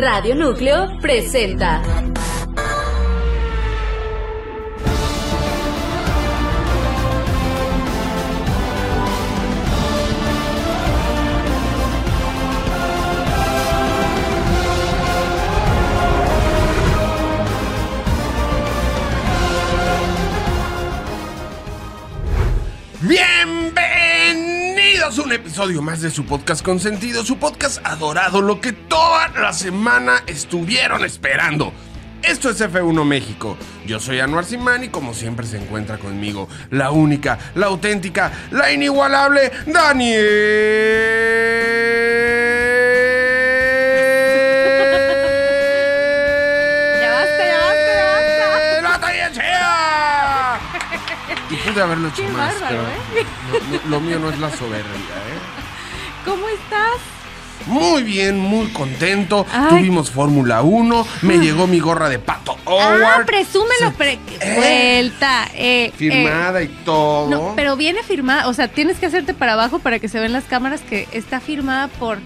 Radio Núcleo presenta. Episodio más de su podcast consentido, su podcast adorado, lo que toda la semana estuvieron esperando. Esto es F1 México. Yo soy Anuar Simán y como siempre se encuentra conmigo la única, la auténtica, la inigualable Daniel. Ya basta, ya basta, ya basta. ¡La! Y pude haberlo hecho Qué más, bárbaro, pero ¿eh? no- lo mío no es la soberbia, ¿eh? ¿Cómo estás? Muy bien, muy contento. Ay. Tuvimos Fórmula 1. Me llegó mi gorra de Pato Ah, Howard. presúmelo. Se- pre- Eh, Vuelta. eh, Firmada y eh, todo. no, pero viene firmada. O sea, tienes que hacerte para abajo para que se vean las cámaras que está firmada por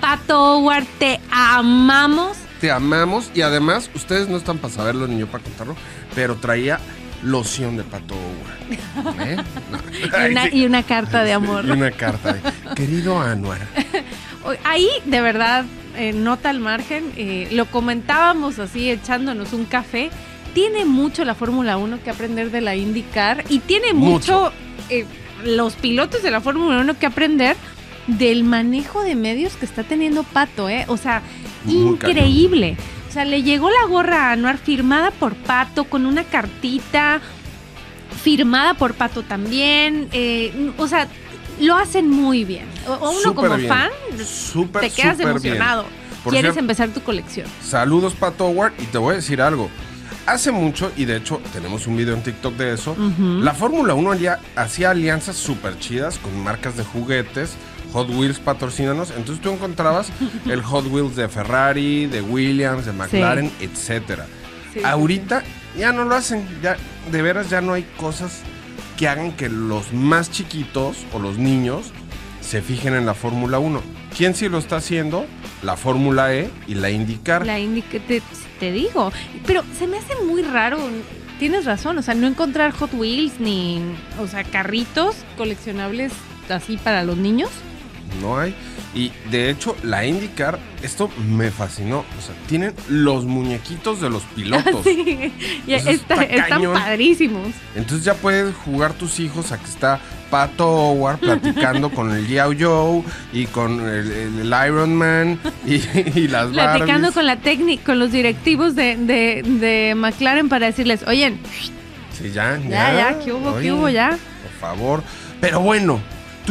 Pato Howard. Te amamos. Te amamos. Y además, ustedes no están para saberlo ni yo para contarlo, pero traía loción de Pato. ¿Eh? No. Y una, sí. y una carta de amor. Y una carta de, querido Anuar. Ahí, de verdad, eh, nota al margen, eh, lo comentábamos así, echándonos un café. Tiene mucho la Fórmula 1 que aprender de la IndyCar y tiene mucho, Mucho. los pilotos de la Fórmula 1 que aprender del manejo de medios que está teniendo Pato, ¿eh? O sea, Muy increíble. O sea, le llegó la gorra a Anuar firmada por Pato con una cartita firmada por Pato también. eh, o sea, lo hacen muy bien. O, uno como bien. fan te quedas emocionado. Quieres cierto, empezar tu colección. Saludos Pato Howard y te voy a decir algo. Hace mucho, y de hecho tenemos un video en TikTok de eso, la Fórmula 1 alia- hacía alianzas súper chidas con marcas de juguetes. Hot Wheels patrocínanos. Entonces tú encontrabas el Hot Wheels de Ferrari, de Williams, de McLaren, etcétera. Sí, sí, Ahorita ya no lo hacen. Ya, de veras ya no hay cosas que hagan que los más chiquitos o los niños se fijen en la Fórmula 1. ¿Quién sí lo está haciendo? La Fórmula E y la IndyCar. La Indy que te, te digo. Pero se me hace muy raro. Tienes razón, o sea, no encontrar Hot Wheels ni, o sea, carritos coleccionables así para los niños. No hay. Y de hecho, la IndyCar, esto me fascinó. O sea, tienen los muñequitos de los pilotos. sí, y Eso está- está están padrísimos. Entonces ya puedes jugar tus hijos a que está Pato Howard platicando con el Yao Joe y con el, el- el Iron Man y, y las Platicando Barbies. con la técnica, con los directivos de, de, de McLaren para decirles, oye, Sí, ya, ya. ya, ya, ¿qué hubo, qué hubo ya? Por favor. Pero bueno,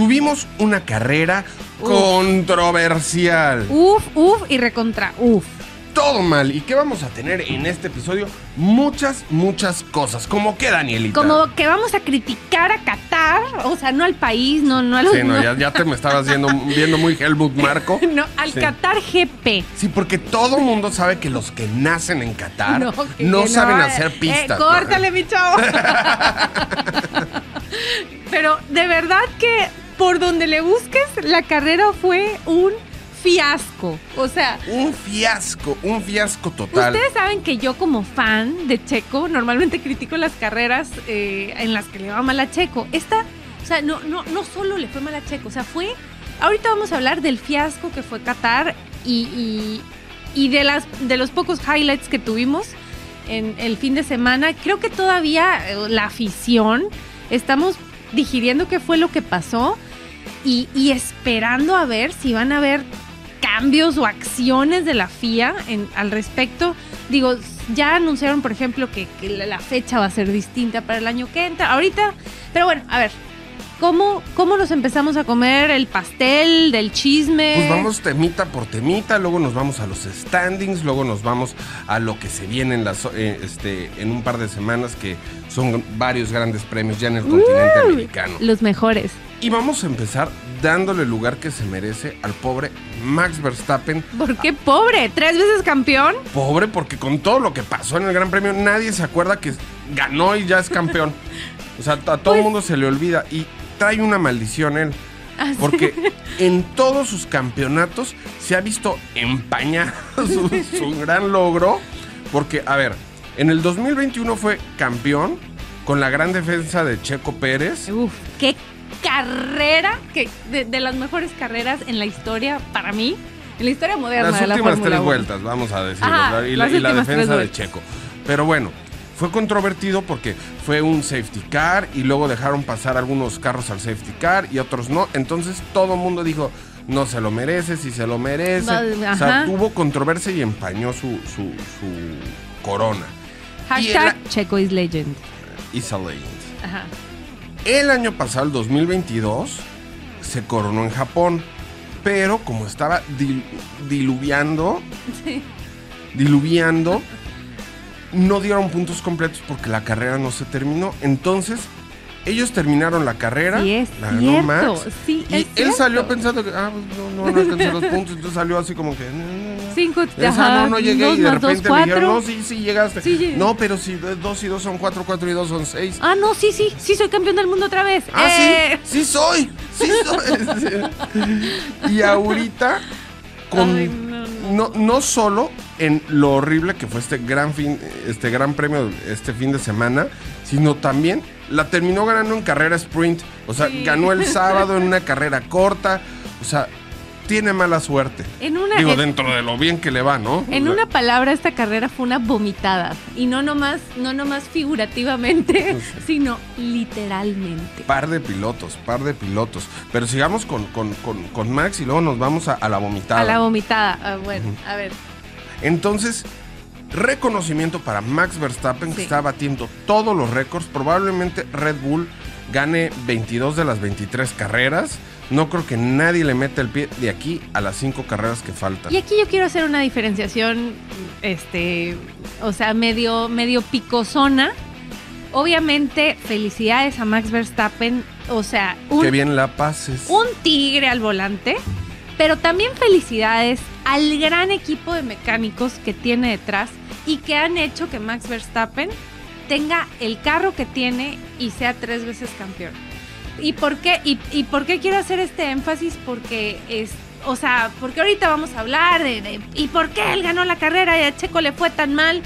tuvimos una carrera Uf. controversial. Uf, uf y recontra, uf. Todo mal. ¿Y qué vamos a tener en este episodio? Muchas, muchas cosas. ¿Cómo que, Danielita? Como que vamos a criticar a Qatar, o sea, no al país, no, no a los... Sí, no, no- ya, ya te me estabas viendo, viendo muy Helmut Marco. no, al Sí. Qatar GP. Sí, porque todo mundo sabe que los que nacen en Qatar no, que- que saben hacer eh, pistas. córtale, mi chavo. Pero de verdad que por donde le busques, la carrera fue un fiasco. O sea, Un fiasco, un fiasco total. Ustedes saben que yo como fan de Checo normalmente critico las carreras eh, en las que le va mal a Checo. Esta, o sea, no, no, no solo le fue mal a Checo, o sea, fue... Ahorita vamos a hablar del fiasco que fue Qatar y, y- y de, las, de los pocos highlights que tuvimos en el fin de semana. Creo que todavía eh, la afición estamos digiriendo qué fue lo que pasó y, esperando a ver si van a haber cambios o acciones de la FIA en- al respecto. Digo, ya anunciaron, por ejemplo, que, que la, la fecha va a ser distinta para el año que entra. Ahorita, pero bueno, a ver, ¿cómo, cómo nos empezamos a comer el pastel del chisme? Pues vamos temita por temita, luego nos vamos a los standings, luego nos vamos a lo que se viene en, las, eh, este, en un par de semanas, que son varios grandes premios ya en el continente americano. Los mejores. Y vamos a empezar dándole el lugar que se merece al pobre Max Verstappen. ¿Por qué pobre? ¿Tres veces campeón? Pobre porque con todo lo que pasó en el Gran Premio nadie se acuerda que ganó y ya es campeón. O sea, a todo el Pues- mundo se le olvida y trae una maldición él. Ah, sí. Porque en todos sus campeonatos se ha visto empañado su, su gran logro. Porque, a ver, en el 2021 fue campeón con la gran defensa de Checo Pérez. Uf, qué carrera, que de, de las mejores carreras en la historia para mí, en la historia moderna Las de la últimas tres 1. vueltas, vamos a ¿verdad? y, la, y defensa de. Checo. Pero bueno, fue controvertido porque fue un safety car y luego dejaron pasar algunos carros al safety car y otros no. Entonces todo el mundo dijo, no se lo merece, si se lo merece. Va- O sea, ajá. tuvo controversia y empañó su, su, su corona. Hashtag Y Checo is legend. Is a legend. Ajá. El año pasado, el 2022, se coronó en Japón. Pero como estaba dil- diluviando, diluviando, no dieron puntos completos porque la carrera no se terminó. Entonces, ellos terminaron la carrera. Sí, es la ganó Max, sí, y es él cierto. salió pensando que, ah, pues no, no, no alcancé los puntos. Entonces salió así como que. Cinco, Esa, no, no llegué dos y de más dos, repente me dijeron, no, sí, sí llegaste. Sí, no, pero si dos y dos son cuatro, cuatro y dos son seis. Ah, no, sí, sí, sí, soy campeón del mundo otra vez. Ah, ¡Eh! sí, sí soy, sí soy. y ahorita, con, Ay, no, no. no, no solo en lo horrible que fue este gran fin, este gran premio este fin de semana, sino también la terminó ganando en carrera sprint. O sea, Sí. ganó el sábado en una carrera corta. O sea, tiene mala suerte. En una, Digo, en- dentro de lo bien que le va, ¿no? En O sea, una palabra, esta carrera fue una vomitada. Y no nomás, no nomás figurativamente, sino literalmente. Par de pilotos, par de pilotos. Pero sigamos con, con- con- con Max y luego nos vamos a, a la vomitada. A la vomitada. Ah, bueno, a ver. Entonces, reconocimiento para Max Verstappen, que está batiendo todos los récords. Probablemente Red Bull gane 22 de las 23 carreras. No creo que nadie le meta el pie de aquí a las 5 carreras que faltan. Y aquí yo quiero hacer una diferenciación, este, o sea, medio, medio picosona. Obviamente, felicidades a Max Verstappen. O sea, un, Qué bien la pases. un tigre al volante. Pero también felicidades al gran equipo de mecánicos que tiene detrás y que han hecho que Max Verstappen tenga el carro que tiene y sea tres veces campeón. ¿Y por qué? ¿Y, por qué quiero hacer este énfasis? Porque es, o sea, porque ahorita vamos a hablar de, de- ¿y por qué él ganó la carrera y a Checo le fue tan mal?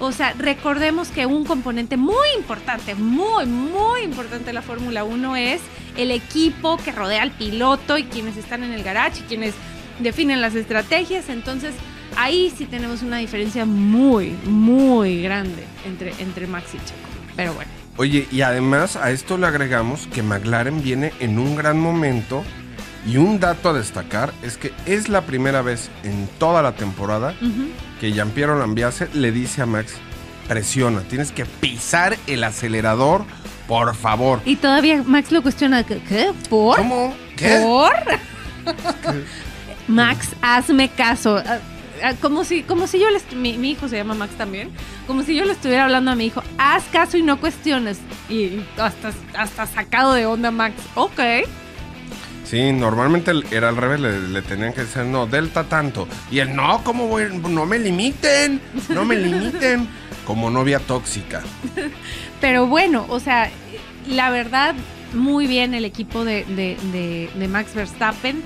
O sea, recordemos que un componente muy importante, muy, muy importante de la Fórmula 1 es el equipo que rodea al piloto y quienes están en el garage y quienes definen las estrategias. Entonces, ahí sí tenemos una diferencia muy, muy grande entre, entre Max y Checo. Pero bueno. Oye, y además a esto le agregamos que McLaren viene en un gran momento. Y un dato a destacar es que es la primera vez en toda la temporada que Giampiero Lambiase le dice a Max, presiona, tienes que pisar el acelerador, por favor. Y todavía Max lo cuestiona. ¿Qué? ¿Por? ¿Cómo? ¿Qué? ¿Por? Max, hazme caso. Ah, ah, Como si, como si yo le mi, mi hijo se llama Max también. Como si yo le estuviera hablando a mi hijo. Haz caso y no cuestiones. Y hasta, hasta sacado de onda Max. Ok. Sí, normalmente el- era al revés, le, le tenían que decir, no, delta tanto. Y él, no, ¿cómo voy? No me limiten, no me limiten. Como novia tóxica. Pero bueno, o sea, la verdad, muy bien el equipo de, de- de- de Max Verstappen.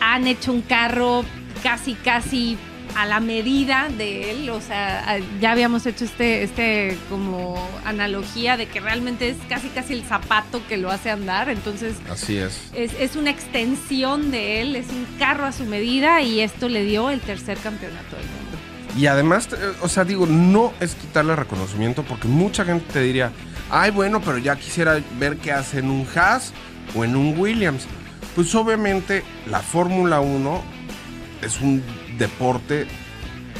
Han hecho un carro casi, casi a la medida de él. O sea, ya habíamos hecho este, este como analogía de que realmente es casi, casi el zapato que lo hace andar. Entonces, Así es. es, es una extensión de él, es un carro a su medida y esto le dio el tercer campeonato del mundo. Y además, eh, o sea, digo, no es quitarle reconocimiento porque mucha gente te diría, ay, bueno, pero ya quisiera ver qué hace en un Haas o en un Williams. Pues obviamente la Fórmula 1 es un deporte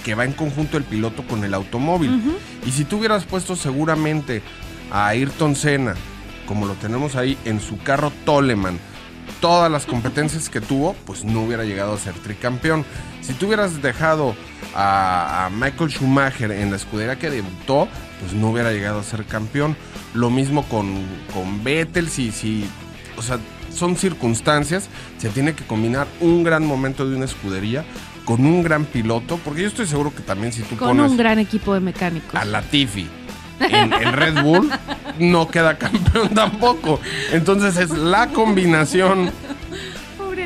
que va en conjunto el piloto con el automóvil. Y si tú hubieras puesto seguramente a Ayrton Senna, como lo tenemos ahí en su carro Toleman, todas las competencias que tuvo, pues no hubiera llegado a ser tricampeón. Si tú hubieras dejado a, a Michael Schumacher en la escudería que debutó, pues no hubiera llegado a ser campeón. Lo mismo con, con Vettel, si, si, o sea, son circunstancias, se tiene que combinar un gran momento de una escudería con un gran piloto, porque yo estoy seguro que también si tú Con pones un gran equipo de mecánicos. a Latifi en, en Red Bull, no queda campeón tampoco. Entonces es la combinación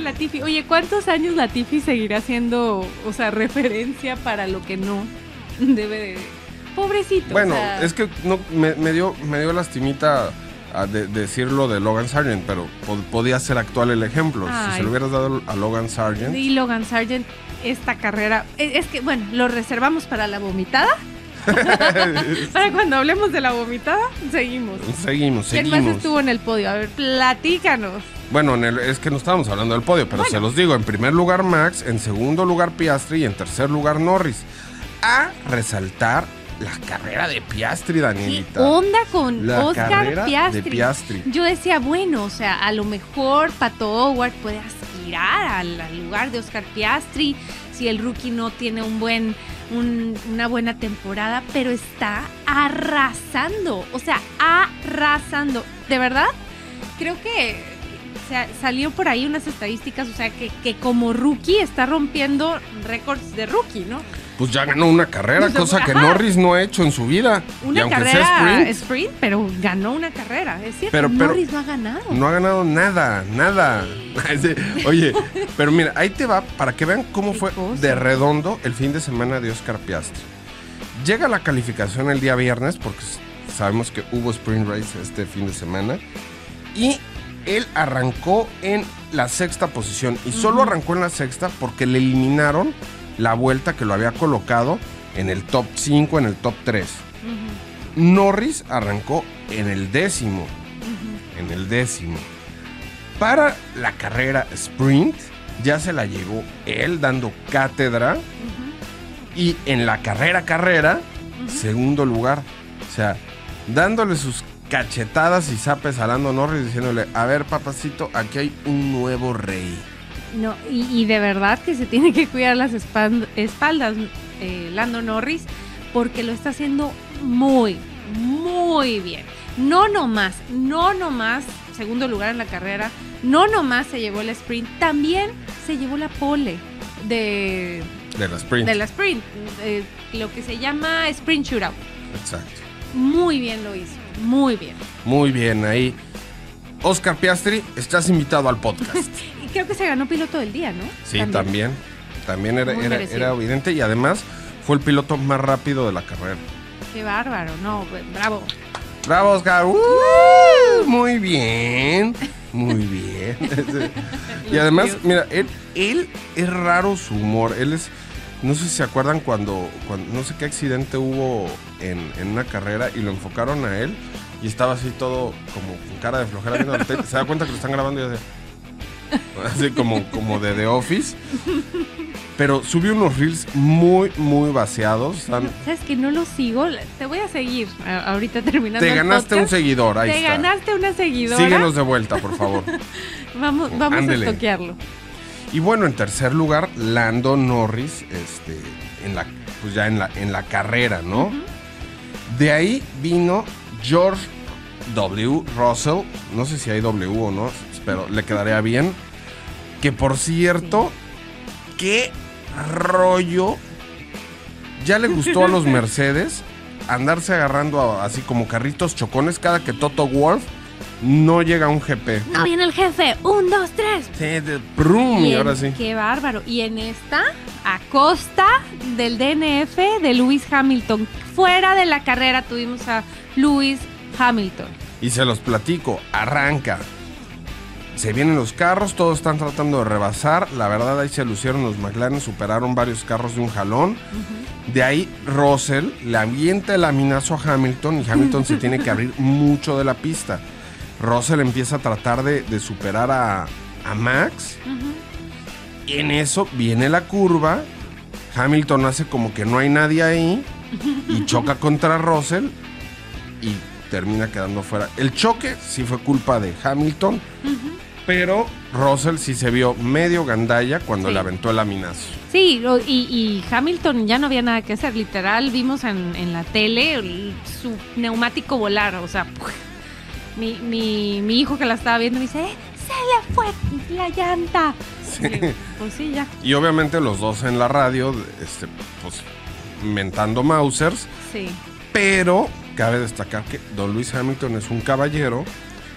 Latifi. Oye, ¿cuántos años Latifi seguirá siendo, o sea, referencia para lo que no debe de... Pobrecito. Bueno, o sea, es que no, me, me dio, me dio lastimita a de- decirlo de Logan Sargent, pero po- podía ser actual el ejemplo. Si se lo hubieras dado a Logan Sargent, Y Logan Sargent, esta carrera, es, es que, bueno, lo reservamos para la vomitada. para cuando hablemos de la vomitada, seguimos. seguimos, ¿Quién seguimos. más estuvo en el podio? A ver, platícanos. Bueno, en el- es que no estábamos hablando del podio, pero Bueno. se los digo. En primer lugar Max, en segundo lugar Piastri y en tercer lugar Norris. A resaltar la carrera de Piastri, ¿Qué Danielita. onda con La Oscar de Piastri? Piastri. Yo decía, bueno, o sea, a lo mejor Pato Howard puede aspirar al, al lugar de Oscar Piastri si el rookie no tiene un buen, un- una buena temporada, pero está arrasando, o sea, arrasando. De verdad, creo que sea, salió por ahí unas estadísticas, o sea, que, que como rookie está rompiendo récords de rookie, ¿no? Pues ya ganó una carrera, Pues, cosa que ajá. Norris no ha hecho en su vida. y Una aunque carrera sea sprint, sprint, pero ganó una carrera, es cierto. Pero- pero- Norris no ha ganado. no ha ganado nada, nada. Oye, pero mira, ahí te va para que vean cómo fue cosa. de redondo el fin de semana de Oscar Piastri. Llega la calificación el día viernes, porque sabemos que hubo sprint race este fin de semana, y él arrancó en la sexta posición, y solo arrancó en la sexta porque le eliminaron la vuelta que lo había colocado en el top 5, en el top 3. Ujú, Norris arrancó en el décimo en el décimo. Para la carrera sprint, ya se la llevó él dando cátedra. Y en la carrera carrera, segundo lugar. O sea, dándole sus cachetadas y zapes a Norris diciéndole, a ver papacito, aquí hay un nuevo rey. No, y, y de verdad que se tiene que cuidar las espaldas eh, Lando Norris porque lo está haciendo muy, muy bien. No nomás, no nomás segundo lugar en la carrera, no nomás se llevó el sprint, también se llevó la pole de, De la sprint. de la sprint, eh, lo que se llama sprint shootout. Exacto. Muy bien lo hizo, muy bien. Muy bien, ahí. Oscar Piastri, estás invitado al podcast. Creo que se ganó piloto del día, ¿no? Sí, también. También era, evidente y además fue el piloto más rápido de la carrera. Qué bárbaro, no, bravo. Bravo, Oscar. ¡Uh! muy bien. Muy bien. y además, mira, él, él es raro su humor. Él es. No sé si se acuerdan cuando, cuando no sé qué accidente hubo en, en una carrera y lo enfocaron a él y estaba así todo como con cara de flojera viendo la tele. Se da cuenta que lo están grabando y hace. Así como, como de The Office. Pero subió unos reels muy, muy vaciados. Están- ¿Sabes que no lo sigo? Te voy a seguir ahorita terminando te el ganaste un seguidor, ahí Te está. ganaste una seguidora. Síguenos de vuelta, por favor. Vamos, vamos Ándele. a toquearlo. Y bueno, en tercer lugar, Lando Norris, este, en la, pues ya en la, en la carrera, ¿no? De ahí vino George W. Russell, no sé si hay W o no, pero le quedaría bien. Que por cierto, qué rollo. Ya le gustó a los Mercedes andarse agarrando a- así como carritos chocones cada que Toto Wolf no llega a un GP. No viene el jefe. Un, dos, tres. Sí, de brum, y ahora sí. Qué bárbaro. Y en esta, a costa del DNF de Lewis Hamilton. Fuera de la carrera tuvimos a Lewis Hamilton. Y se los platico, arranca. Se vienen los carros, todos están tratando de rebasar. La verdad ahí se lucieron los McLaren, superaron varios carros de un jalón. De ahí Russell le avienta el aminazo a Hamilton y Hamilton se tiene que abrir mucho de la pista. Russell empieza a tratar de, de superar a, a Max. Y en eso viene la curva. Hamilton hace como que no hay nadie ahí y choca contra Russell y termina quedando fuera. El choque sí fue culpa de Hamilton, pero Russell sí se vio medio gandalla cuando Sí. le aventó el aminazo. Sí, y, y Hamilton ya no había nada que hacer. Literal, vimos en, en la tele el- su neumático volar. O sea, mi, mi, mi hijo que la estaba viendo me dice, "Eh, se le fue la llanta. Sí. Y pues sí, ya. Y obviamente los dos en la radio, este, pues, mentando Mausers, Sí. pero cabe destacar que Don Luis Hamilton es un caballero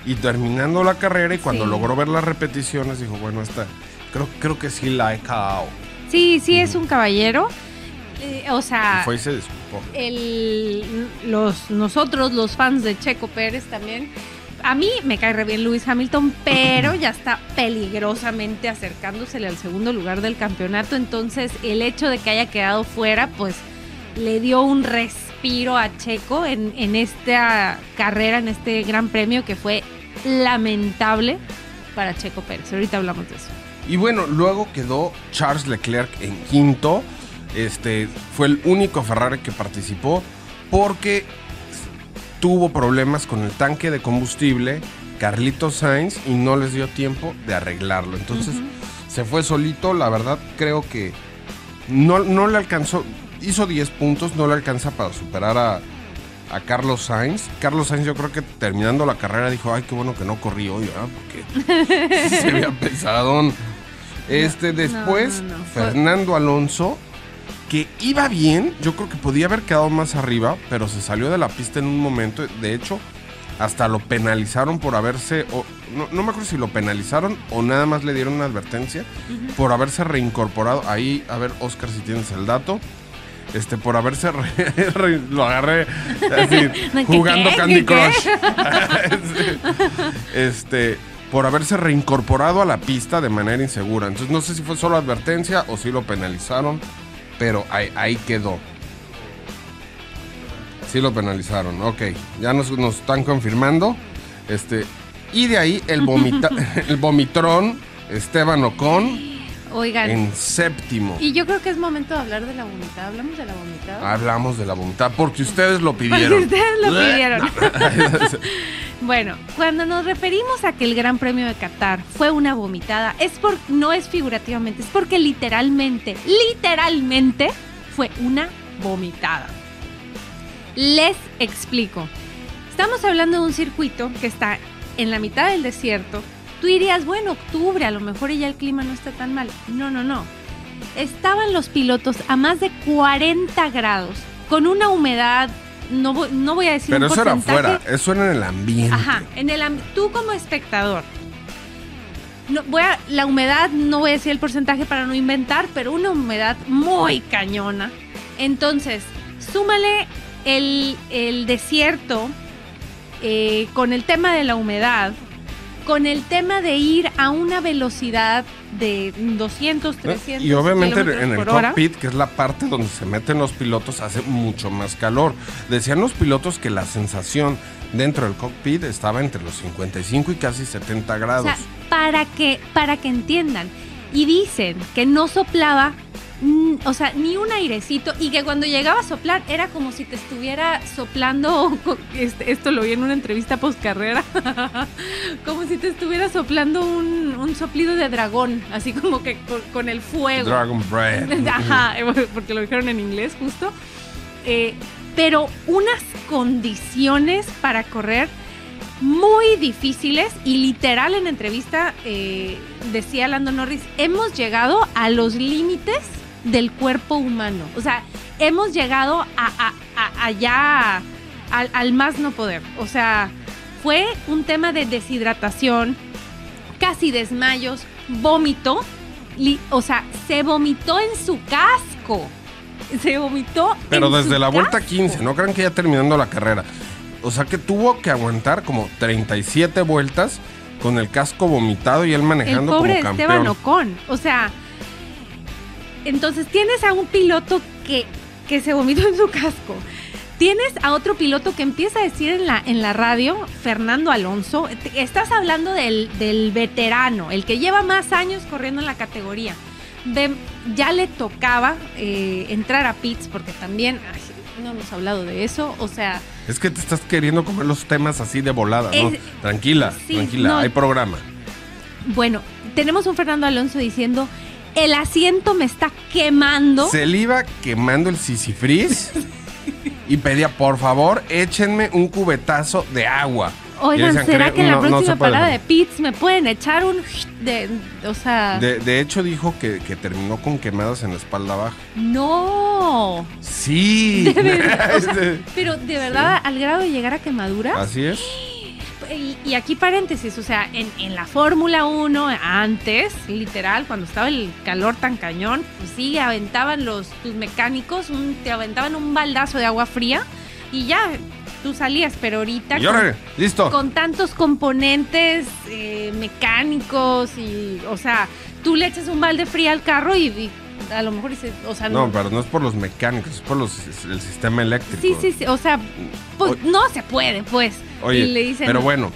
y terminando la carrera y cuando Sí. logró ver las repeticiones dijo, bueno, esta creo, creo que sí la he cagado. Sí, sí es un caballero. Eh, o Y sea, fue y se disculpó. el, los, nosotros, los fans de Checo Pérez también. A mí me cae re bien Lewis Hamilton, pero ya está peligrosamente acercándosele al segundo lugar del campeonato. Entonces, el hecho de que haya quedado fuera, pues le dio un respiro a Checo en, en esta carrera, en este gran premio que fue lamentable para Checo Pérez. Ahorita hablamos de eso. Y bueno, luego quedó Charles Leclerc en quinto. Este fue el único Ferrari que participó porque tuvo problemas con el tanque de combustible Carlitos Sainz y no les dio tiempo de arreglarlo. Entonces se fue solito. La verdad creo que no, no le alcanzó. Hizo 10 puntos, no le alcanza para superar a, a Carlos Sainz. Carlos Sainz yo creo que terminando la carrera dijo, ay, qué bueno que no corrí hoy, ¿verdad? Porque se veía pesadón. Este, después, no, no, fue- Fernando Alonso, que iba bien, yo creo que podía haber quedado más arriba, pero se salió de la pista en un momento. De hecho, hasta lo penalizaron por haberse, o, no, no me acuerdo si lo penalizaron o nada más le dieron una advertencia por haberse reincorporado. Ahí, a ver, Oscar, si tienes el dato. Este, por haberse re- re- lo agarré así, ¿Qué, jugando qué, Candy? Crush. este, por haberse reincorporado a la pista de manera insegura. Entonces no sé si fue solo advertencia o si lo penalizaron, pero ahí, ahí quedó. Sí lo penalizaron, ok. Ya nos, nos están confirmando. Este, y de ahí el, vomita, el vomitrón Esteban Ocon Oigan, en séptimo. y yo creo que es momento de hablar de la vomitada. ¿Hablamos de la vomitada? Hablamos de la vomitada porque ustedes lo Porque pidieron. ustedes lo pidieron. Bueno, cuando nos referimos a que el Gran Premio de Qatar fue una vomitada, es por, no es figurativamente, es porque literalmente, literalmente fue una vomitada. Les explico. Estamos hablando de un circuito que está en la mitad del desierto. Tú dirías, bueno, octubre, a lo mejor ya el clima no está tan mal. No, no, no. Estaban los pilotos a más de 40 grados, con una humedad, no, voy- no voy a decir Pero un eso era afuera, eso era en el ambiente. Ajá, en el tú como espectador. No, voy a, la humedad, no voy a decir el porcentaje para no inventar, pero una humedad muy cañona. Entonces, súmale el, el desierto eh, con el tema de la humedad, con el tema de ir a una velocidad de 200, 300 Y obviamente en el cockpit, que es la parte donde se meten los pilotos, hace mucho más calor. Decían los pilotos que la sensación dentro del cockpit estaba entre los 55 y casi 70 O grados. sea, para que, para que entiendan. Y dicen que no soplaba, mm, o sea, ni un airecito, y que cuando llegaba a soplar era como si te estuviera soplando, este- esto lo vi en una entrevista post carrera, como si te estuviera soplando un, un soplido de dragón, así como que con, con el fuego. Dragon Breath. Ajá, porque lo dijeron en inglés justo. Eh, pero unas condiciones para correr muy difíciles y literal en entrevista eh, decía Lando Norris, hemos llegado a los límites del cuerpo humano. O sea, hemos llegado a, a- a- allá al, al más no poder. O sea, fue un tema de deshidratación, casi desmayos, vómito. O sea, se vomitó en su casco. Se vomitó. Pero en desde su la vuelta casco. 15, no crean que ya terminando la carrera. O sea que tuvo que aguantar como 37 vueltas con el casco vomitado y él El manejando pobre como Esteban campeón. Ocon. O sea, entonces tienes a un piloto que, que se vomitó en su casco. Tienes a otro piloto que empieza a decir en la, en la radio, Fernando Alonso, estás hablando del, del veterano, el que lleva más años corriendo en la categoría. Ya le tocaba eh, entrar a pits porque también ay, no hemos hablado de eso. O sea, Es que te estás queriendo comer los temas así de volada, ¿no? Tranquila, sí, tranquila, no. hay programa. bueno, tenemos un Fernando Alonso diciendo, el asiento me está quemando. Se le iba quemando el sisifris y pedía, por favor, échenme un cubetazo de agua. Oigan, decían, ¿será "Creo- que en la no- no próxima puede". parada de pits me pueden echar un de, o sea, De, de hecho, dijo que, que terminó con quemadas en la espalda baja. no. Sí. De verdad, o sea, Este, pero de verdad al grado de llegar a quemadura, Así es. Y, y aquí paréntesis, o sea, en, en la Fórmula 1, antes, literal, cuando estaba el calor tan cañón, pues sí, aventaban los tus mecánicos, un- te aventaban un baldazo de agua fría y ya tú salías, pero ahorita Y órale, listo. con tantos componentes eh, mecánicos y, o sea, tú le echas un balde frío al carro y, y a lo mejor dices, o sea, No, pero no es por los mecánicos, es por los, el sistema eléctrico. sí, sí, sí, o sea, pues no se puede, pues. Oye, y le dicen, pero bueno,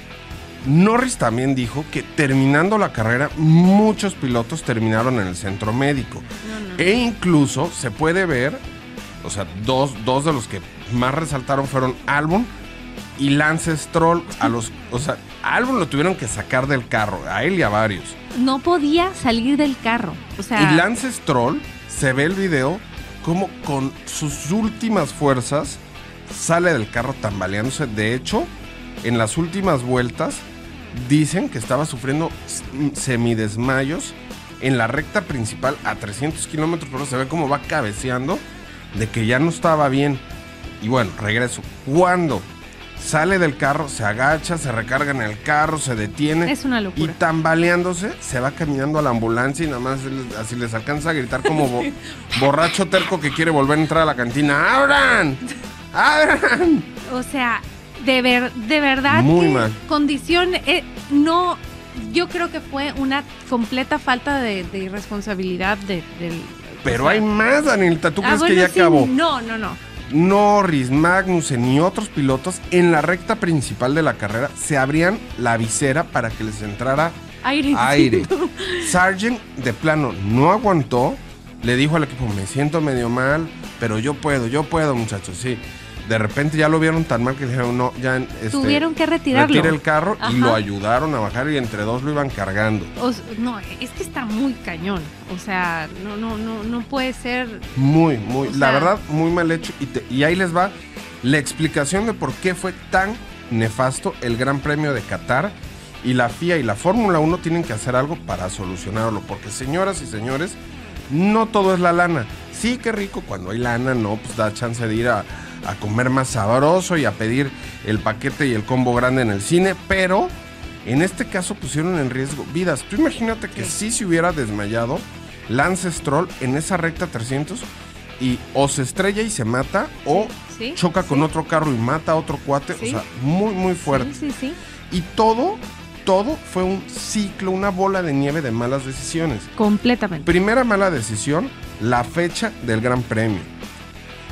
Norris también dijo que terminando la carrera, muchos pilotos terminaron en el centro médico. no, no. E incluso se puede ver, o sea, dos, dos de los que más resaltaron fueron Albon y Lance Stroll. A los, o sea, a Albon lo tuvieron que sacar del carro, a él y a varios. no podía salir del carro, o sea, Y Lance Stroll, se ve el video, como con sus últimas fuerzas sale del carro tambaleándose. De hecho, en las últimas vueltas dicen que estaba sufriendo semidesmayos en la recta principal a 300 kilómetros por hora. Se ve como va cabeceando de que ya no estaba bien. Y bueno, regreso. Cuando sale del carro, se agacha, se recarga en el carro, se detiene. es una Y locura. tambaleándose, se va caminando a la ambulancia y nada más así les alcanza a gritar como bo- borracho terco que quiere volver a entrar a la cantina. ¡Abran! ¡Abran! O sea, de ver, de verdad Muy mal. condición eh, no yo creo que fue una completa falta de, de irresponsabilidad de, del Pero o sea, hay más, Danielita. ¿Tú ah, crees que ya sí, acabó? No, no, no. Norris, Magnussen y otros pilotos en la recta principal de la carrera se abrían la visera para que les entrara Aire. aire. Sargent de plano no aguantó, le dijo al equipo, me siento medio mal, pero yo puedo, yo puedo muchachos, sí. De repente ya lo vieron tan mal que dijeron, no, ya este, Tuvieron que retirarlo. retire el carro Ajá. y lo ayudaron a bajar y entre dos lo iban cargando. O no, es que está muy cañón. O sea, no, no, no, no puede ser. Muy, muy, O la sea- verdad, muy mal hecho. Y, te- y ahí les va la explicación de por qué fue tan nefasto el Gran Premio de Qatar. Y la FIA y la Fórmula 1 tienen que hacer algo para solucionarlo. Porque señoras y señores, no todo es la lana. Sí, qué rico cuando hay lana, no, pues da chance de ir a, a comer más sabroso y a pedir el paquete y el combo grande en el cine. Pero en este caso pusieron en riesgo vidas. Tú imagínate que si se hubiera desmayado Lance Stroll en esa recta 300 y o se estrella y se mata o Sí, choca con sí. otro carro y mata a otro cuate. Sí. O sea, muy, muy fuerte. Sí, sí, sí. Y todo, todo fue un ciclo, una bola de nieve de malas decisiones. Completamente. Primera mala decisión, la fecha del Gran Premio.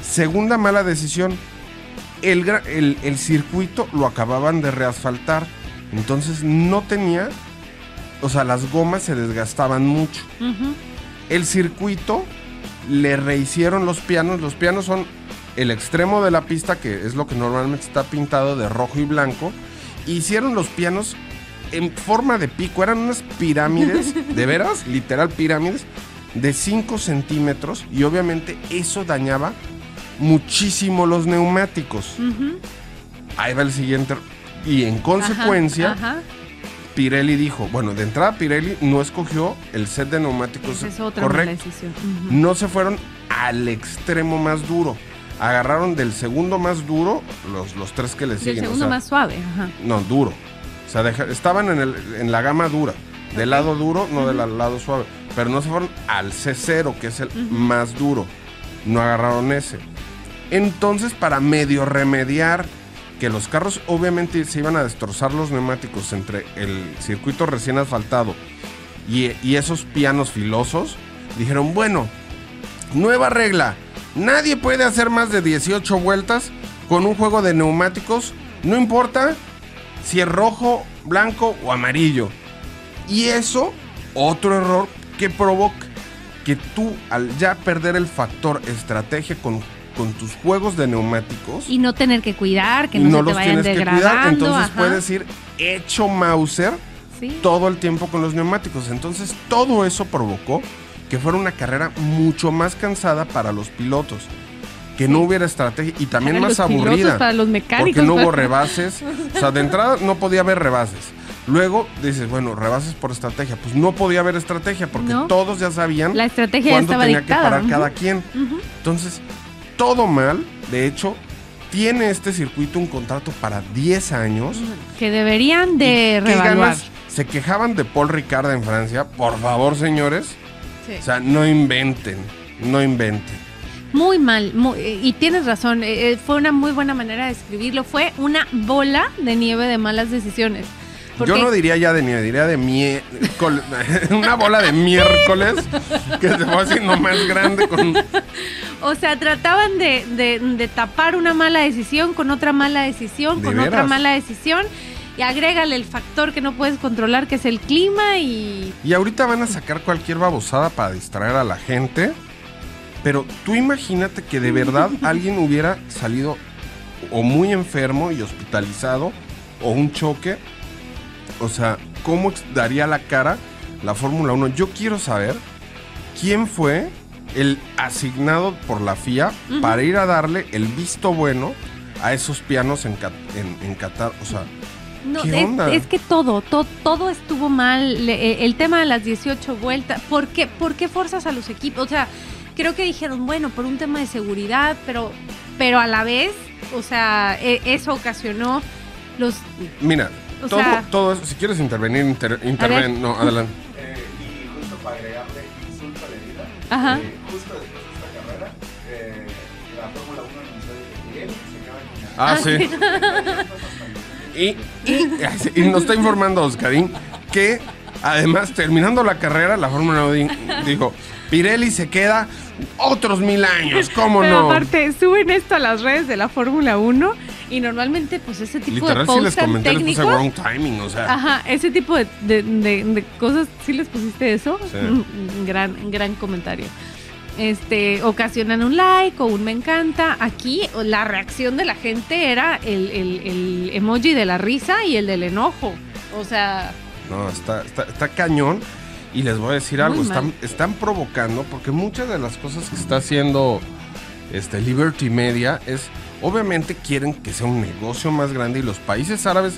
Segunda mala decisión, el, gra- el- el circuito lo acababan de reasfaltar. Entonces no tenía, o sea, las gomas se desgastaban mucho. El circuito le rehicieron los pianos. Los pianos son el extremo de la pista, que es lo que normalmente está pintado de rojo y blanco. Hicieron los pianos en forma de pico. Eran unas pirámides, de veras, literal pirámides, de 5 centímetros. Y obviamente eso dañaba muchísimo los neumáticos. Ahí va el siguiente. Y en consecuencia, Ajá, ajá. Pirelli dijo, bueno, de entrada Pirelli no escogió el set de neumáticos es correcto. No se fueron al extremo más duro. Agarraron del segundo más duro los, los tres que le el siguen. o segundo sea, más suave. Ajá. No, duro. O sea, deja- estaban en, el- en la gama dura. Del lado duro, no del lado suave. Pero no se fueron al C0, que es el más duro. No agarraron ese. Entonces, para medio remediar que los carros obviamente se iban a destrozar los neumáticos entre el circuito recién asfaltado y, esos pianos filosos, dijeron, bueno, nueva regla, nadie puede hacer más de 18 vueltas con un juego de neumáticos, no importa si es rojo, blanco o amarillo. Y eso, otro error que provoca que tú al ya perder el factor estrategia con, con tus juegos de neumáticos, Y no tener que cuidar, que no, se te los vayan tienes que degradando. cuidar, entonces ajá. puedes ir hecho Mauser Sí. todo el tiempo con los neumáticos. Entonces todo eso provocó que fuera una carrera mucho más cansada para los pilotos. Que no hubiera estrategia y también Para más los aburrida. para los mecánicos. Porque no hubo rebases. O sea, de entrada no podía haber rebases. Luego dices, bueno, rebases por estrategia. Pues no podía haber estrategia porque No. todos ya sabían La estrategia cuándo tenía dictada. que parar cada quien. Entonces, todo mal. De hecho, tiene este circuito un contrato para 10 años. Que deberían de ¿Qué revaluar. Se quejaban de Paul Ricard en Francia. Por favor, señores. Sí. O sea, no inventen. No inventen. Muy mal, muy- y tienes razón, eh, eh, fue una muy buena manera de escribirlo. Fue una bola de nieve de malas decisiones. Yo no diría ya de nieve, diría de miércoles. Una bola de miércoles que se fue haciendo más grande con. O sea, trataban de, de- de tapar una mala decisión con otra mala decisión, ¿De con otra mala decisión, y agrégale el factor que no puedes controlar, que es el clima, y Y ahorita van a sacar cualquier babosada para distraer a la gente. Pero tú imagínate que de verdad alguien hubiera salido o muy enfermo y hospitalizado o un choque. O sea, ¿cómo daría la cara la Fórmula 1? Yo quiero saber quién fue el asignado por la FIA para ir a darle el visto bueno a esos pianos en, en- en Qatar. O sea, No, ¿Qué es, onda? es que todo, to- todo estuvo mal. Le- eh, el tema de las 18 vueltas. ¿Por qué, ¿Por qué forzas a los equipos? O sea, creo que dijeron, bueno, por un tema de seguridad, pero, pero a la vez, o sea, e- eso ocasionó los. mira, O todo, sea- todo eso, si quieres intervenir, inter- interven. No, adelante. Eh, y justo para agregarle insulto a la herida, Ajá. eh, Ah, sí. Y, y- y nos está informando Oscarín que además terminando la carrera, la Fórmula 1 di- dijo, Pirelli se queda otros mil años, ¿cómo Pero no? aparte, suben esto a las redes de la Fórmula 1 y normalmente, pues ese tipo Literal, de si les posts comenté, les puse técnicos. wrong timing, o sea. Ajá, ese tipo de, de- de- de cosas, ¿sí les pusiste eso? Sí. Gran, gran comentario. Este, ocasionan un like o un me encanta. Aquí la reacción de la gente era el, el- el emoji de la risa y el del enojo. O sea, No, está, está, está cañón. Y les voy a decir algo, están provocando, porque muchas de las cosas que está haciendo este Liberty Media es, obviamente quieren que sea un negocio más grande y los países árabes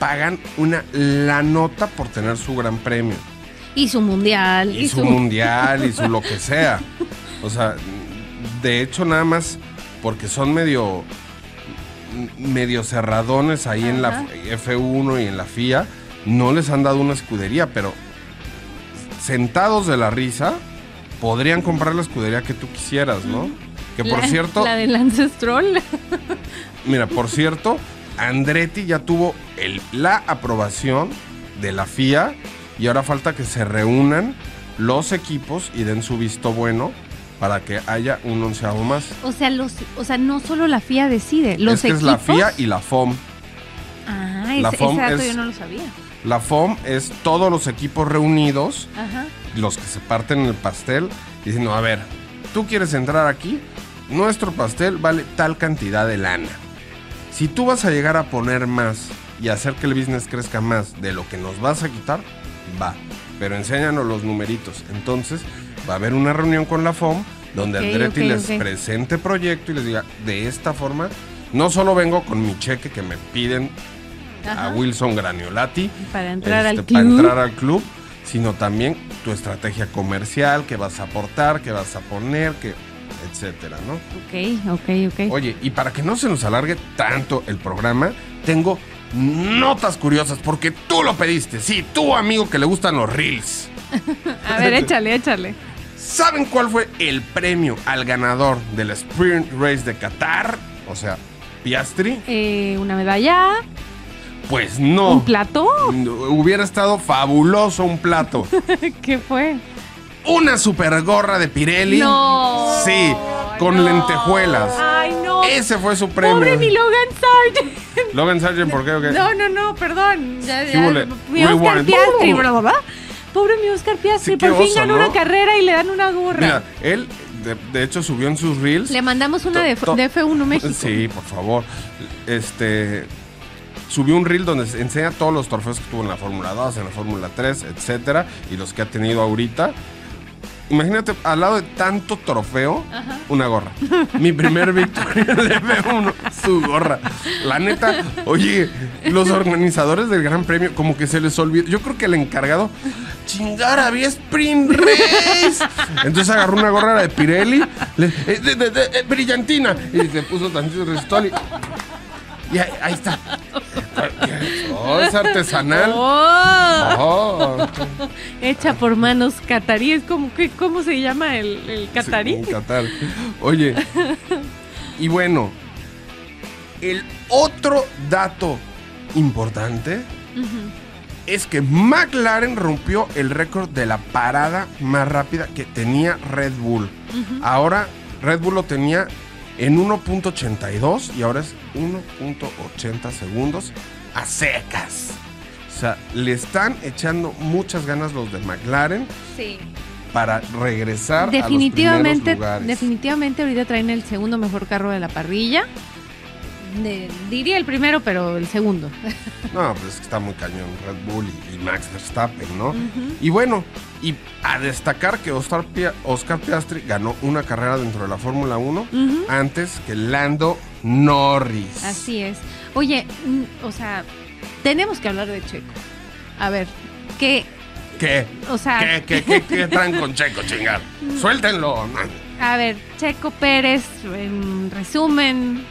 pagan una la nota por tener su gran premio. y su mundial. Y, su, mundial y su lo que sea. O sea, de hecho nada más porque son medio medio cerradones ahí en la Ajá. F1 y en la FIA, no les han dado una escudería, pero sentados de la risa podrían comprar la escudería que tú quisieras, ¿no? Que por La- cierto, La del Ancestral. Mira, por cierto, Andretti ya tuvo el- la aprobación de la FIA y ahora falta que se reúnan los equipos y den su visto bueno para que haya un onceavo más. O sea, los, o sea, no solo la FIA decide, los es que equipos. es la FIA y la FOM. Ah, la ese, FOM ese dato es- yo no lo sabía. La FOM es todos los equipos reunidos, Ajá. los que se parten el pastel, diciendo, a ver, tú quieres entrar aquí, nuestro pastel vale tal cantidad de lana. Si tú vas a llegar a poner más y hacer que el business crezca más de lo que nos vas a quitar, va. Pero enséñanos los numeritos. Entonces, va a haber una reunión con la FOM donde Ok, Andretti les ok. presente proyecto y les diga, de esta forma, no solo vengo con mi cheque que me piden Ajá. a Wilson Graniolati Para entrar este, al para club. entrar al club, sino también tu estrategia comercial, que vas a aportar, que vas a poner, que etcétera, ¿no? Ok, ok, ok. Oye, y para que no se nos alargue tanto el programa, tengo notas curiosas porque tú lo pediste. Sí, tú amigo que le gustan los reels. A ver, échale, échale. ¿Saben cuál fue el premio al ganador del Sprint Race de Qatar? O sea, Piastri. Eh, una medalla, Pues no. un plato. Hubiera estado fabuloso un plato. ¿Qué fue? Una super gorra de Pirelli. No. Sí, con no. lentejuelas. Ay, no. Ese fue su premio. Pobre mi Logan Sargent. Logan Sargent, ¿por qué? o qué? No, no, no, perdón. Ya, ya. Mi Oscar. Piastri, bla, bla, bla. Pobre mi Oscar Piastri, Sí, por fin oso, ganó ¿no? una carrera y le dan una gorra. Mira, él de, de hecho subió en sus reels. Le mandamos una de, de F1 México. Sí, por favor. Este subió un reel donde se enseña todos los trofeos que tuvo en la Fórmula 2, en la Fórmula 3, etcétera, y los que ha tenido ahorita. Imagínate, al lado de tanto trofeo, una gorra. Mi primer victoria de F1, su gorra. La neta, oye, los organizadores del Gran Premio, como que se les olvidó. Yo creo que el encargado, chingar, había Spring Race. Entonces agarró una gorra de Pirelli, le- eh, de- de- de- eh, brillantina, y le puso tantito Ristoli. Y ahí, ahí está. Oh, es artesanal. ¡Oh! Oh, Hecha por manos cataríes. ¿Cómo, que, ¿Cómo se llama el, el catarí? Sí. Oye, y bueno, el otro dato importante es que McLaren rompió el récord de la parada más rápida que tenía Red Bull. Ahora Red Bull lo tenía en 1.82 y ahora es 1.80 segundos a secas. O sea, le están echando muchas ganas los de McLaren Sí. para regresar Definitivamente, a los primeros lugares. definitivamente ahorita traen el segundo mejor carro de la parrilla. De- diría el primero, pero el segundo. No, pues está muy cañón Red Bull y, y Max Verstappen, ¿no? Y bueno, y a destacar que Oscar, Pia- Oscar Piastri ganó una carrera dentro de la Fórmula 1 Ujú. antes que Lando Norris. Así es. Oye, mm, o sea, tenemos que hablar de Checo. A ver, ¿qué? ¿Qué? O sea, ¿Qué, qué, qué, qué traen con Checo, chingar? Suéltenlo. a ver, Checo Pérez, en resumen,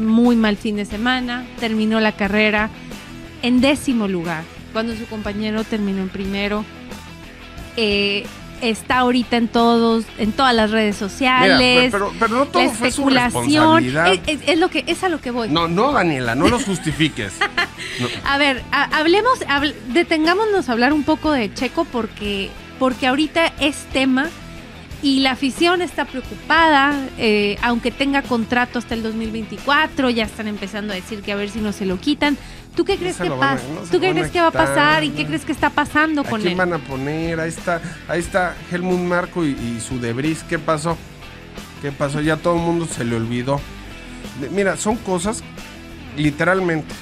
muy mal fin de semana, terminó la carrera en décimo lugar, cuando su compañero terminó en primero. Eh, está ahorita en todos, en todas las redes Mira, sociales. pero, pero no todo la fue su especulación. Es, es- es lo que, es a lo que voy. No, no, Daniela, no los justifiques. No. A ver, ha- hablemos, habl- detengámonos a hablar un poco de Checo porque, porque ahorita es tema y la afición está preocupada, eh, aunque tenga contrato hasta el 2024, ya están empezando a decir que a ver si no se lo quitan. ¿Tú qué crees que a- pasa? no ¿Tú qué a crees que va a pasar y qué crees que está pasando ¿A con quién él? van a poner? Ahí está, ahí está Helmut Marco y, y su debris. ¿Qué pasó? ¿Qué pasó? Ya todo el mundo se le olvidó. Mira, son cosas literalmente.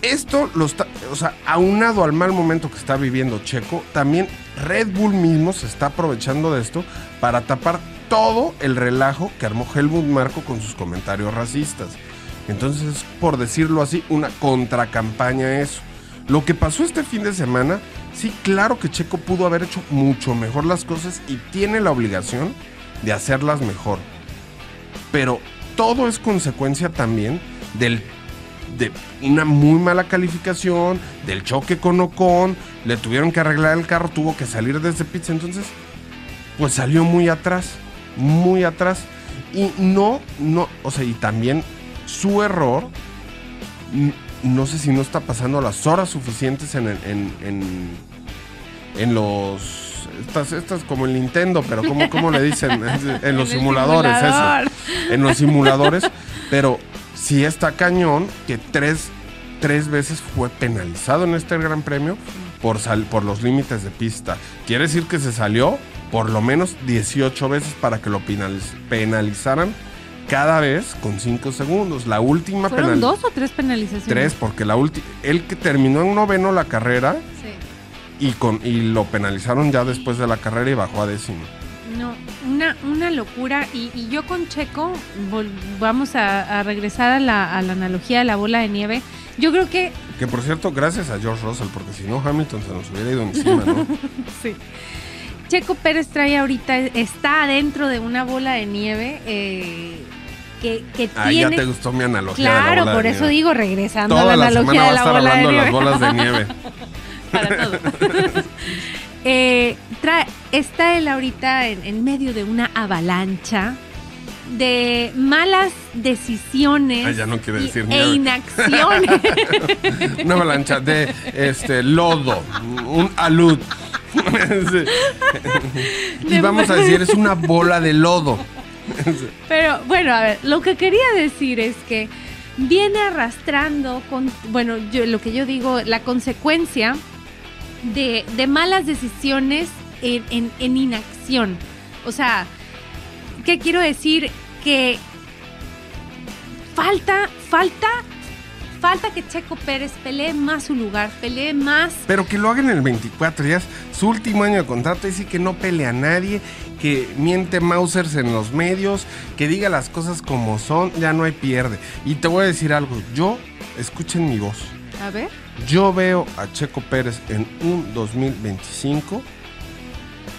Esto lo está, o sea, aunado al mal momento que está viviendo Checo, también Red Bull mismo se está aprovechando de esto para tapar todo el relajo que armó Helmut Marco con sus comentarios racistas. Entonces, por decirlo así, una contracampaña eso. Lo que pasó este fin de semana, sí, claro que Checo pudo haber hecho mucho mejor las cosas y tiene la obligación de hacerlas mejor. Pero todo es consecuencia también del de una muy mala calificación, del choque con Ocon, le tuvieron que arreglar el carro, tuvo que salir desde pits, entonces pues salió muy atrás, muy atrás. Y no no, o sea, y también su error no sé si no está pasando las horas suficientes en en, en, en los estas estas como el Nintendo, pero cómo cómo le dicen en los En simuladores simulador. eso en los simuladores, pero sí está cañón que tres, tres veces fue penalizado en este Gran Premio por, sal- por los límites de pista. Quiere decir que se salió por lo menos 18 veces para que lo penaliz- penalizaran cada vez con 5 segundos. La última ¿Fueron dos o tres penalizaciones? Tres, porque la última, el que terminó en noveno la carrera Sí. y, con, y lo penalizaron ya después de la carrera y bajó a décimo. No, una, una locura. Y, y yo con Checo, vol- vamos a, a regresar a la, a la analogía de la bola de nieve. Yo creo que Que por cierto, gracias a George Russell, porque si no Hamilton se nos hubiera ido encima, ¿no? sí. Checo Pérez trae ahorita, está dentro de una bola de nieve eh, que, que Ah, ya tiene... te gustó mi analogía. de la Claro, bola por de eso nieve. digo, regresando Toda a la la analogía de la bola de nieve. las bolas de nieve. Para todo. Eh, trae- está él ahorita en, en medio de una avalancha de malas decisiones ya no quiere y- decir e inacciones. Una avalancha de este lodo, un alud. Y vamos a decir, es una bola de lodo. Pero bueno, a ver, lo que quería decir es que viene arrastrando con, bueno, yo lo que yo digo, la consecuencia de, de malas decisiones en, en- en inacción. O sea, ¿qué quiero decir? Que falta, falta, falta que Checo Pérez pelee más su lugar, pelee más Pero que lo hagan en el 24, ya es su último año de contrato, y sí que no pelea a nadie, que miente Mausers en los medios, que diga las cosas como son, ya no hay pierde. Y te voy a decir algo, yo, escuchen mi voz, A ver. Yo veo a Checo Pérez en un 2025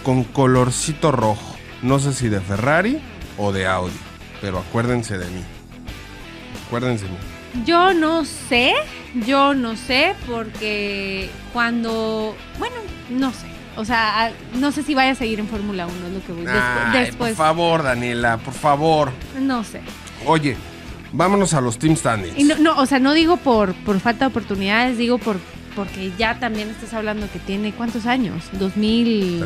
con colorcito rojo. No sé si de Ferrari o de Audi, pero acuérdense de mí. Acuérdense de mí. Yo no sé, yo no sé, porque cuando. Bueno, no sé. O sea, no sé si vaya a seguir en Fórmula 1, es lo que voy. Ay, después. por favor, Daniela, por favor. No sé. Oye, vámonos a los team standings. Y no, no, o sea, no digo por, por falta de oportunidades, digo por porque ya también estás hablando que tiene cuántos años, 2000.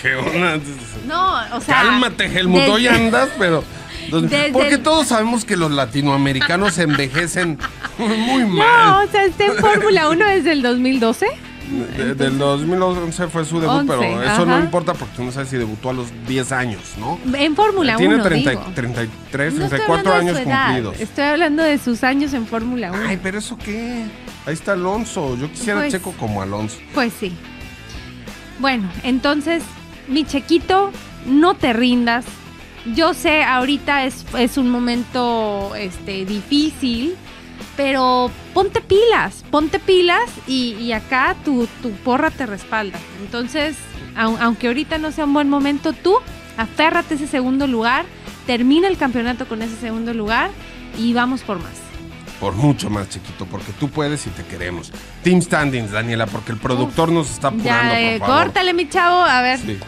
¿Qué onda? No, o sea. Cálmate, Helmut, desde- hoy andas, pero... Desde Porque el- todos sabemos que los latinoamericanos envejecen muy No, mal. o sea, está en Fórmula 1 desde el 2012. De- del 2011 fue su debut, 11, pero eso no ajá. importa porque tú no sabes si debutó a los 10 años, ¿no? En Fórmula 1. Tiene 30 digo. 33, No estoy 34 hablando de años edad, cumplidos. Estoy hablando de sus años en Fórmula 1. Ay, pero eso qué? Ahí está Alonso. Yo quisiera Pues- Checo como Alonso. Pues sí. Bueno, entonces, mi chequito, no te rindas. Yo sé, ahorita es, es un momento este, difícil, pero ponte pilas, ponte pilas y, y acá tu, tu porra te respalda. Entonces, au- aunque ahorita no sea un buen momento, tú aférrate a ese segundo lugar, termina el campeonato con ese segundo lugar y vamos por más. Por mucho más, chiquito, porque tú puedes y te queremos. Team Standings, Daniela, porque el productor nos está apurando, Ya, eh, por favor. córtale, mi chavo, a ver. Sí.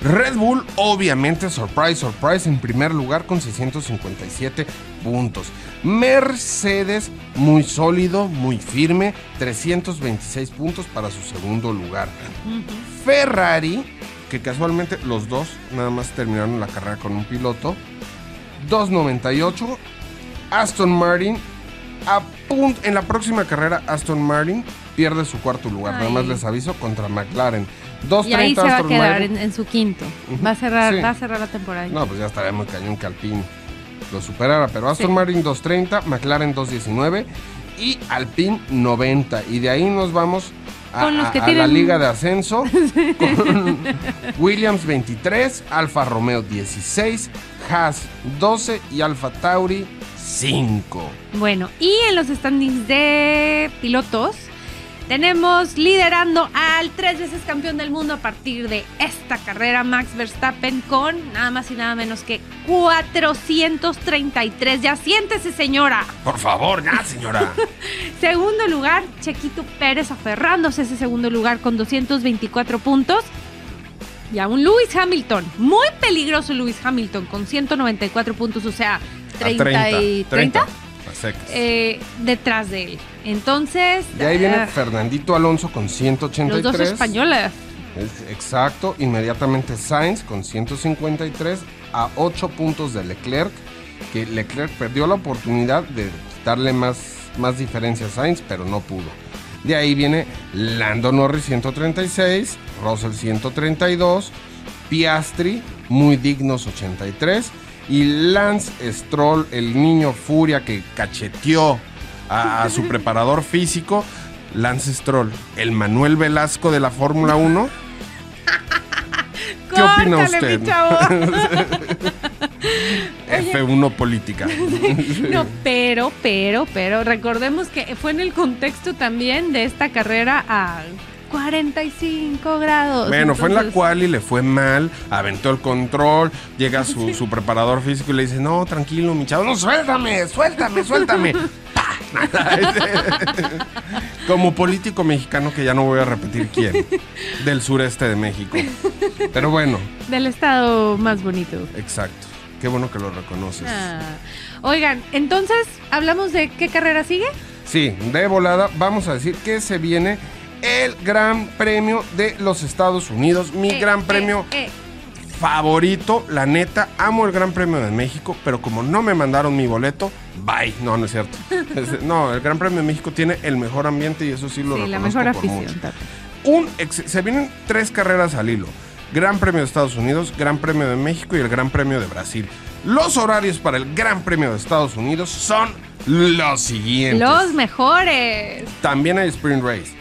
Red Bull, obviamente, surprise, surprise, en primer lugar con 657 puntos. Mercedes, muy sólido, muy firme, 326 puntos para su segundo lugar. Ferrari, que casualmente los dos nada más terminaron la carrera con un piloto, 298. Aston Martin, a en la próxima carrera, Aston Martin pierde su cuarto lugar. Nada Ay. más les aviso contra McLaren. Y 230 ahí se va a quedar en, en su quinto. Va a cerrar, Sí. va a cerrar la temporada. No, pues ya estaría muy cañón que Alpine lo superara. Pero Aston Sí. Martin 230, McLaren 219 y Alpine 90. Y de ahí nos vamos a, Con los a- que a la tienen- liga de ascenso. con Williams 23, Alfa Romeo 16, Haas 12 y Alfa Tauri 5. Bueno, y en los standings de pilotos tenemos liderando al tres veces campeón del mundo a partir de esta carrera, Max Verstappen, con nada más y nada menos que 433. Ya siéntese, señora. Por favor, ya, señora. Segundo lugar, Chequito Pérez aferrándose a ese segundo lugar con 224 puntos. Y a un Lewis Hamilton, muy peligroso Lewis Hamilton, con 194 puntos, o sea, 30, y 30, A secas. eh, detrás de él. Entonces, de ahí viene ah, Fernandito Alonso con 183. los dos españoles. Es exacto, inmediatamente Sainz con 153 a 8 puntos de Leclerc, que Leclerc perdió la oportunidad de quitarle más, más diferencia a Sainz, pero no pudo. De ahí viene Lando Norris 136, Russell 132, Piastri muy dignos 83 y Lance Stroll, el niño furia que cacheteó a, a su preparador físico, Lance Stroll, el Manuel Velasco de la Fórmula 1. ¿Qué opina usted? mi chavo. F1 política. No, pero, pero, pero, recordemos que fue en el contexto también de esta carrera a 45 grados. Bueno, fue en la cual y le fue mal, aventó el control, llega su, su preparador físico y le dice, no, tranquilo, mi chavo, no, suéltame, suéltame, suéltame. Como político mexicano que ya no voy a repetir quién, del sureste de México. Pero bueno, Del estado más bonito. exacto. Qué bueno que lo reconoces. Ah. Oigan, entonces, ¿hablamos de qué carrera sigue? Sí, de volada, vamos a decir que se viene el Gran Premio de los Estados Unidos, mi Eh, Gran eh, Premio eh. favorito, la neta, amo el Gran Premio de México, pero como no me mandaron mi boleto, bye. No, no es cierto. Es- no, el Gran Premio de México tiene el mejor ambiente y eso sí lo Sí, la reconozco mejor por afición. Un ex- se vienen tres carreras al hilo. Gran Premio de Estados Unidos, Gran Premio de México y el Gran Premio de Brasil. Los horarios para el Gran Premio de Estados Unidos son los siguientes. Los mejores. También hay Sprint Race.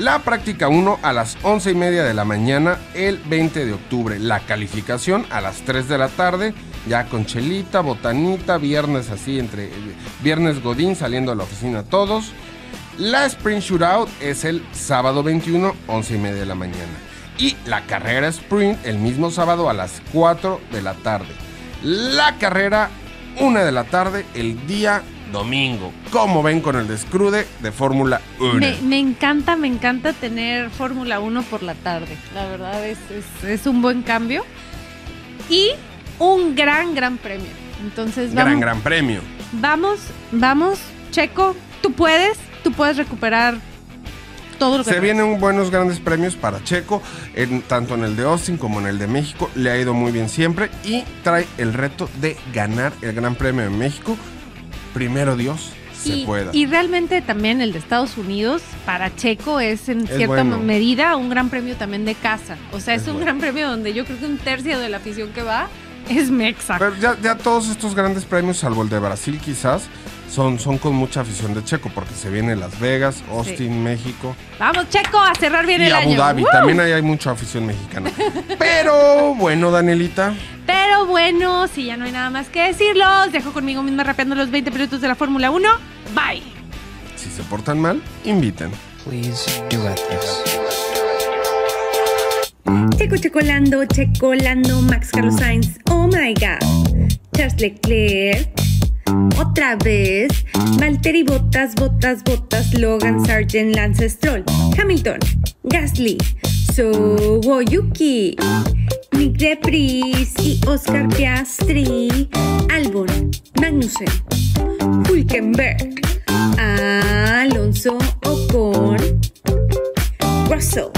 La práctica 1 a las 11 y media de la mañana el 20 de octubre. La calificación a las 3 de la tarde, ya con chelita, botanita, viernes así, entre viernes Godín saliendo a la oficina todos. La Sprint Shootout es el sábado 21, 11 y media de la mañana. Y la carrera Sprint el mismo sábado a las 4 de la tarde. La carrera 1 de la tarde el día domingo. ¿Cómo ven con el descrude de Fórmula 1? Me, me encanta, me encanta tener Fórmula 1 por la tarde. La verdad es, es- es un buen cambio. Y un gran, gran premio. Entonces vamos, Gran, gran premio. vamos, vamos, Checo, tú puedes, tú puedes recuperar todo lo que Se traes. vienen buenos grandes premios para Checo, en- tanto en el de Austin como en el de México. Le ha ido muy bien siempre y trae el reto de ganar el Gran Premio de México. Primero Dios, se pueda. y realmente también el de Estados Unidos para Checo es en Es cierta bueno. medida un gran premio también de casa. O sea, es, Es un bueno. gran premio donde yo creo que un tercio de la afición que va es Mexa. Pero ya, ya todos estos grandes premios, salvo el de Brasil quizás, son, son con mucha afición de Checo, porque se viene Las Vegas, Austin, México Vamos, Checo, a cerrar bien y el Abu año. Dhabi. ¡Woo! También ahí hay mucha afición mexicana. Pero bueno, Danielita, Pero bueno, si ya no hay nada más que decirlos, dejo conmigo misma rapeando los 20 minutos de la Fórmula 1. Bye. si se portan mal, inviten. Please duet this. Checo Checolando, Checolando, Max Carlos Sainz, oh my god. Charles Leclerc, otra vez. Valtteri Bottas, Bottas, Bottas, Logan Sargent, Lance Stroll, Hamilton, Gasly, Yuki, Nick Debris y Oscar Piastri, Albon, Magnussen, Hulkenberg, Alonso Ocon, Russell,